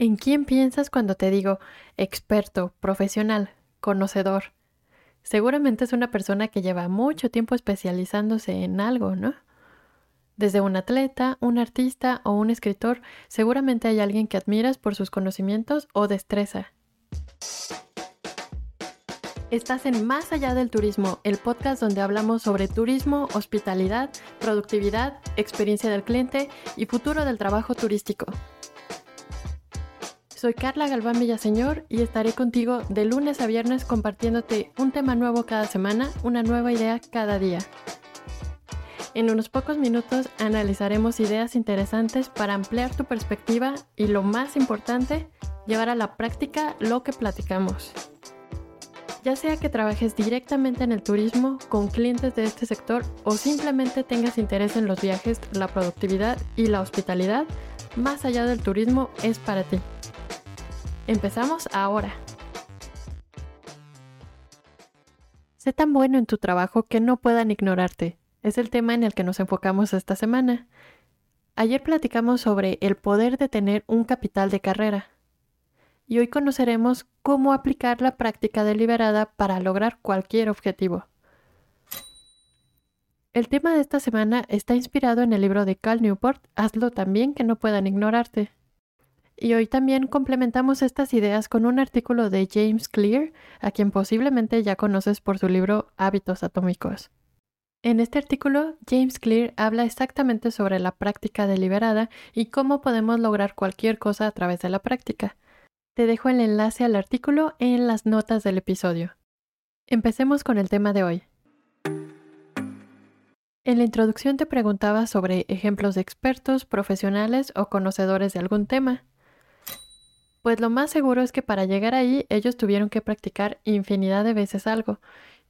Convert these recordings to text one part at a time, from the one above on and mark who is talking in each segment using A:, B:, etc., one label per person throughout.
A: ¿En quién piensas cuando te digo experto, profesional, conocedor? Seguramente es una persona que lleva mucho tiempo especializándose en algo, ¿no? Desde un atleta, un artista o un escritor, seguramente hay alguien que admiras por sus conocimientos o destreza. Estás en Más allá del turismo, el podcast donde hablamos sobre turismo, hospitalidad, productividad, experiencia del cliente y futuro del trabajo turístico. Soy Carla Galván Villaseñor y estaré contigo de lunes a viernes compartiéndote un tema nuevo cada semana, una nueva idea cada día. En unos pocos minutos analizaremos ideas interesantes para ampliar tu perspectiva y lo más importante, llevar a la práctica lo que platicamos. Ya sea que trabajes directamente en el turismo con clientes de este sector o simplemente tengas interés en los viajes, la productividad y la hospitalidad, más allá del turismo es para ti. Empezamos ahora. Sé tan bueno en tu trabajo que no puedan ignorarte. Es el tema en el que nos enfocamos esta semana. Ayer platicamos sobre el poder de tener un capital de carrera. Y hoy conoceremos cómo aplicar la práctica deliberada para lograr cualquier objetivo. El tema de esta semana está inspirado en el libro de Cal Newport, Hazlo también que no puedan ignorarte. Y hoy también complementamos estas ideas con un artículo de James Clear, a quien posiblemente ya conoces por su libro Hábitos Atómicos. En este artículo, James Clear habla exactamente sobre la práctica deliberada y cómo podemos lograr cualquier cosa a través de la práctica. Te dejo el enlace al artículo en las notas del episodio. Empecemos con el tema de hoy. En la introducción te preguntaba sobre ejemplos de expertos, profesionales o conocedores de algún tema. Pues lo más seguro es que para llegar ahí ellos tuvieron que practicar infinidad de veces algo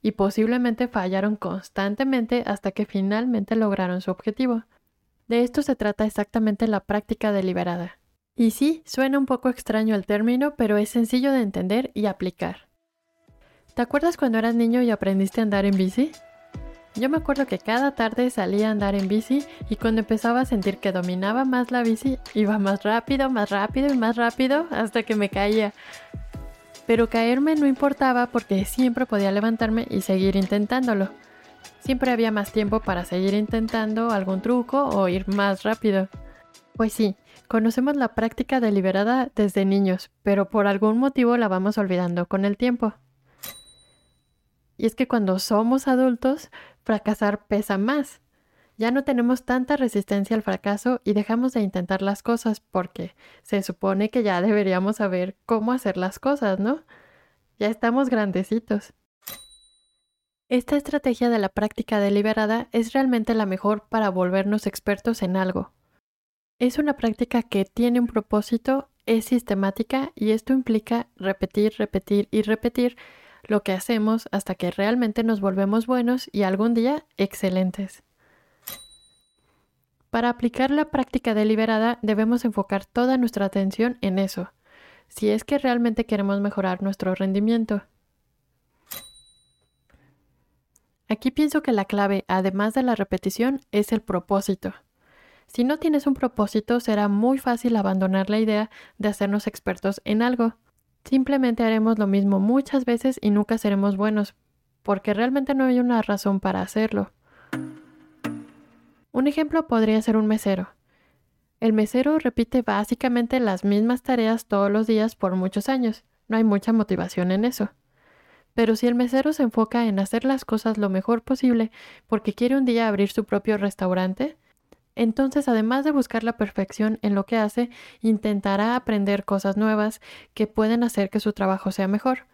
A: y posiblemente fallaron constantemente hasta que finalmente lograron su objetivo. De esto se trata exactamente la práctica deliberada. Y sí, suena un poco extraño el término, pero es sencillo de entender y aplicar. ¿Te acuerdas cuando eras niño y aprendiste a andar en bici? Yo me acuerdo que cada tarde salía a andar en bici y cuando empezaba a sentir que dominaba más la bici, iba más rápido, más rápido y más rápido hasta que me caía. Pero caerme no importaba porque siempre podía levantarme y seguir intentándolo. Siempre había más tiempo para seguir intentando algún truco o ir más rápido. Pues sí, conocemos la práctica deliberada desde niños, pero por algún motivo la vamos olvidando con el tiempo. Y es que cuando somos adultos, fracasar pesa más. Ya no tenemos tanta resistencia al fracaso y dejamos de intentar las cosas porque se supone que ya deberíamos saber cómo hacer las cosas, ¿no? Ya estamos grandecitos. Esta estrategia de la práctica deliberada es realmente la mejor para volvernos expertos en algo. Es una práctica que tiene un propósito, es sistemática y esto implica repetir, repetir y repetir lo que hacemos hasta que realmente nos volvemos buenos y algún día excelentes. Para aplicar la práctica deliberada debemos enfocar toda nuestra atención en eso, si es que realmente queremos mejorar nuestro rendimiento. Aquí pienso que la clave, además de la repetición, es el propósito. Si no tienes un propósito, será muy fácil abandonar la idea de hacernos expertos en algo. Simplemente haremos lo mismo muchas veces y nunca seremos buenos, porque realmente no hay una razón para hacerlo. Un ejemplo podría ser un mesero. El mesero repite básicamente las mismas tareas todos los días por muchos años. No hay mucha motivación en eso. Pero si el mesero se enfoca en hacer las cosas lo mejor posible porque quiere un día abrir su propio restaurante, entonces, además de buscar la perfección en lo que hace, intentará aprender cosas nuevas que pueden hacer que su trabajo sea mejor.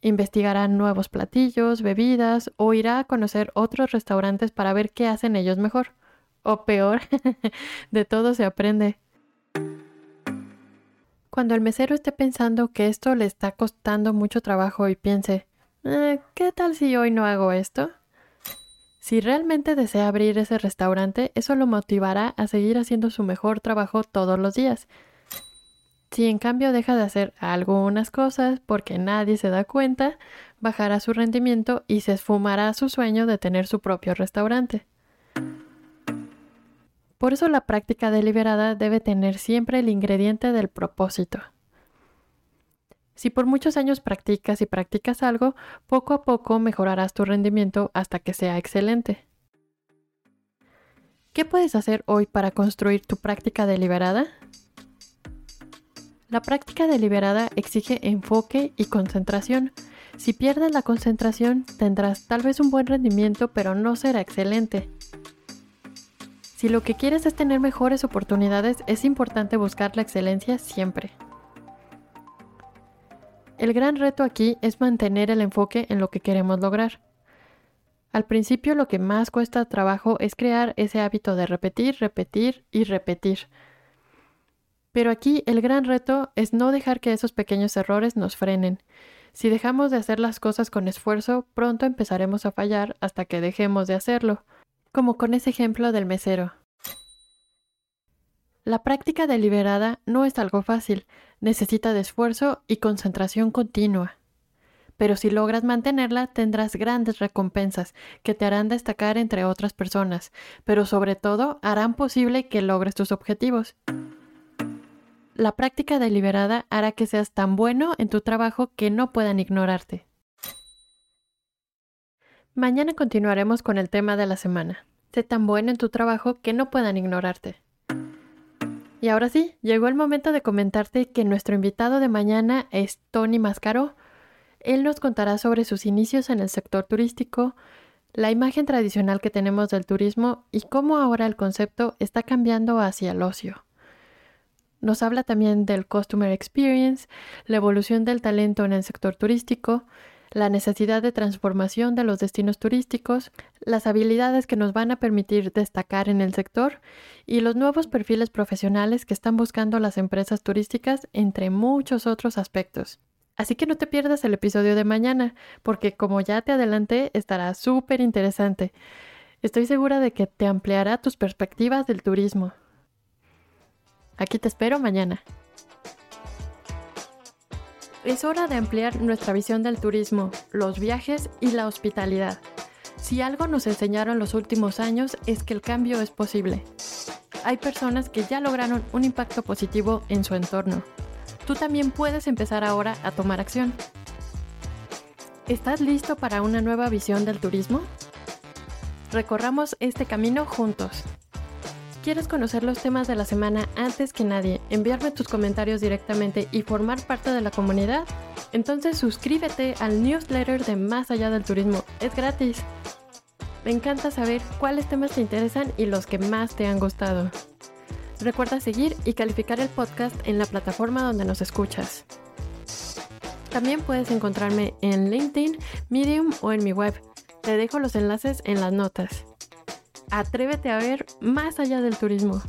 A: Investigará nuevos platillos, bebidas o irá a conocer otros restaurantes para ver qué hacen ellos mejor. O peor, de todo se aprende. Cuando el mesero esté pensando que esto le está costando mucho trabajo y piense, eh, ¿qué tal si hoy no hago esto? Si realmente desea abrir ese restaurante, eso lo motivará a seguir haciendo su mejor trabajo todos los días. Si en cambio deja de hacer algunas cosas porque nadie se da cuenta, bajará su rendimiento y se esfumará su sueño de tener su propio restaurante. Por eso la práctica deliberada debe tener siempre el ingrediente del propósito. Si por muchos años practicas y practicas algo, poco a poco mejorarás tu rendimiento hasta que sea excelente. ¿Qué puedes hacer hoy para construir tu práctica deliberada? La práctica deliberada exige enfoque y concentración. Si pierdes la concentración, tendrás tal vez un buen rendimiento, pero no será excelente. Si lo que quieres es tener mejores oportunidades, es importante buscar la excelencia siempre. El gran reto aquí es mantener el enfoque en lo que queremos lograr. Al principio lo que más cuesta trabajo es crear ese hábito de repetir, repetir y repetir. Pero aquí el gran reto es no dejar que esos pequeños errores nos frenen. Si dejamos de hacer las cosas con esfuerzo, pronto empezaremos a fallar hasta que dejemos de hacerlo, como con ese ejemplo del mesero. La práctica deliberada no es algo fácil, necesita de esfuerzo y concentración continua. Pero si logras mantenerla, tendrás grandes recompensas que te harán destacar entre otras personas, pero sobre todo harán posible que logres tus objetivos. La práctica deliberada hará que seas tan bueno en tu trabajo que no puedan ignorarte. Mañana continuaremos con el tema de la semana. Sé tan bueno en tu trabajo que no puedan ignorarte. Y ahora sí, llegó el momento de comentarte que nuestro invitado de mañana es Tony Mascaro. Él nos contará sobre sus inicios en el sector turístico, la imagen tradicional que tenemos del turismo y cómo ahora el concepto está cambiando hacia el ocio. Nos habla también del Customer Experience, la evolución del talento en el sector turístico, la necesidad de transformación de los destinos turísticos, las habilidades que nos van a permitir destacar en el sector y los nuevos perfiles profesionales que están buscando las empresas turísticas, entre muchos otros aspectos. Así que no te pierdas el episodio de mañana, porque como ya te adelanté, estará súper interesante. Estoy segura de que te ampliará tus perspectivas del turismo. Aquí te espero mañana. Es hora de ampliar nuestra visión del turismo, los viajes y la hospitalidad. Si algo nos enseñaron los últimos años es que el cambio es posible. Hay personas que ya lograron un impacto positivo en su entorno. Tú también puedes empezar ahora a tomar acción. ¿Estás listo para una nueva visión del turismo? Recorramos este camino juntos. ¿Quieres conocer los temas de la semana antes que nadie, enviarme tus comentarios directamente y formar parte de la comunidad? Entonces suscríbete al newsletter de Más Allá del Turismo. Es gratis. Me encanta saber cuáles temas te interesan y los que más te han gustado. Recuerda seguir y calificar el podcast en la plataforma donde nos escuchas. También puedes encontrarme en LinkedIn, Medium o en mi web. Te dejo los enlaces en las notas. Atrévete a ver más allá del turismo.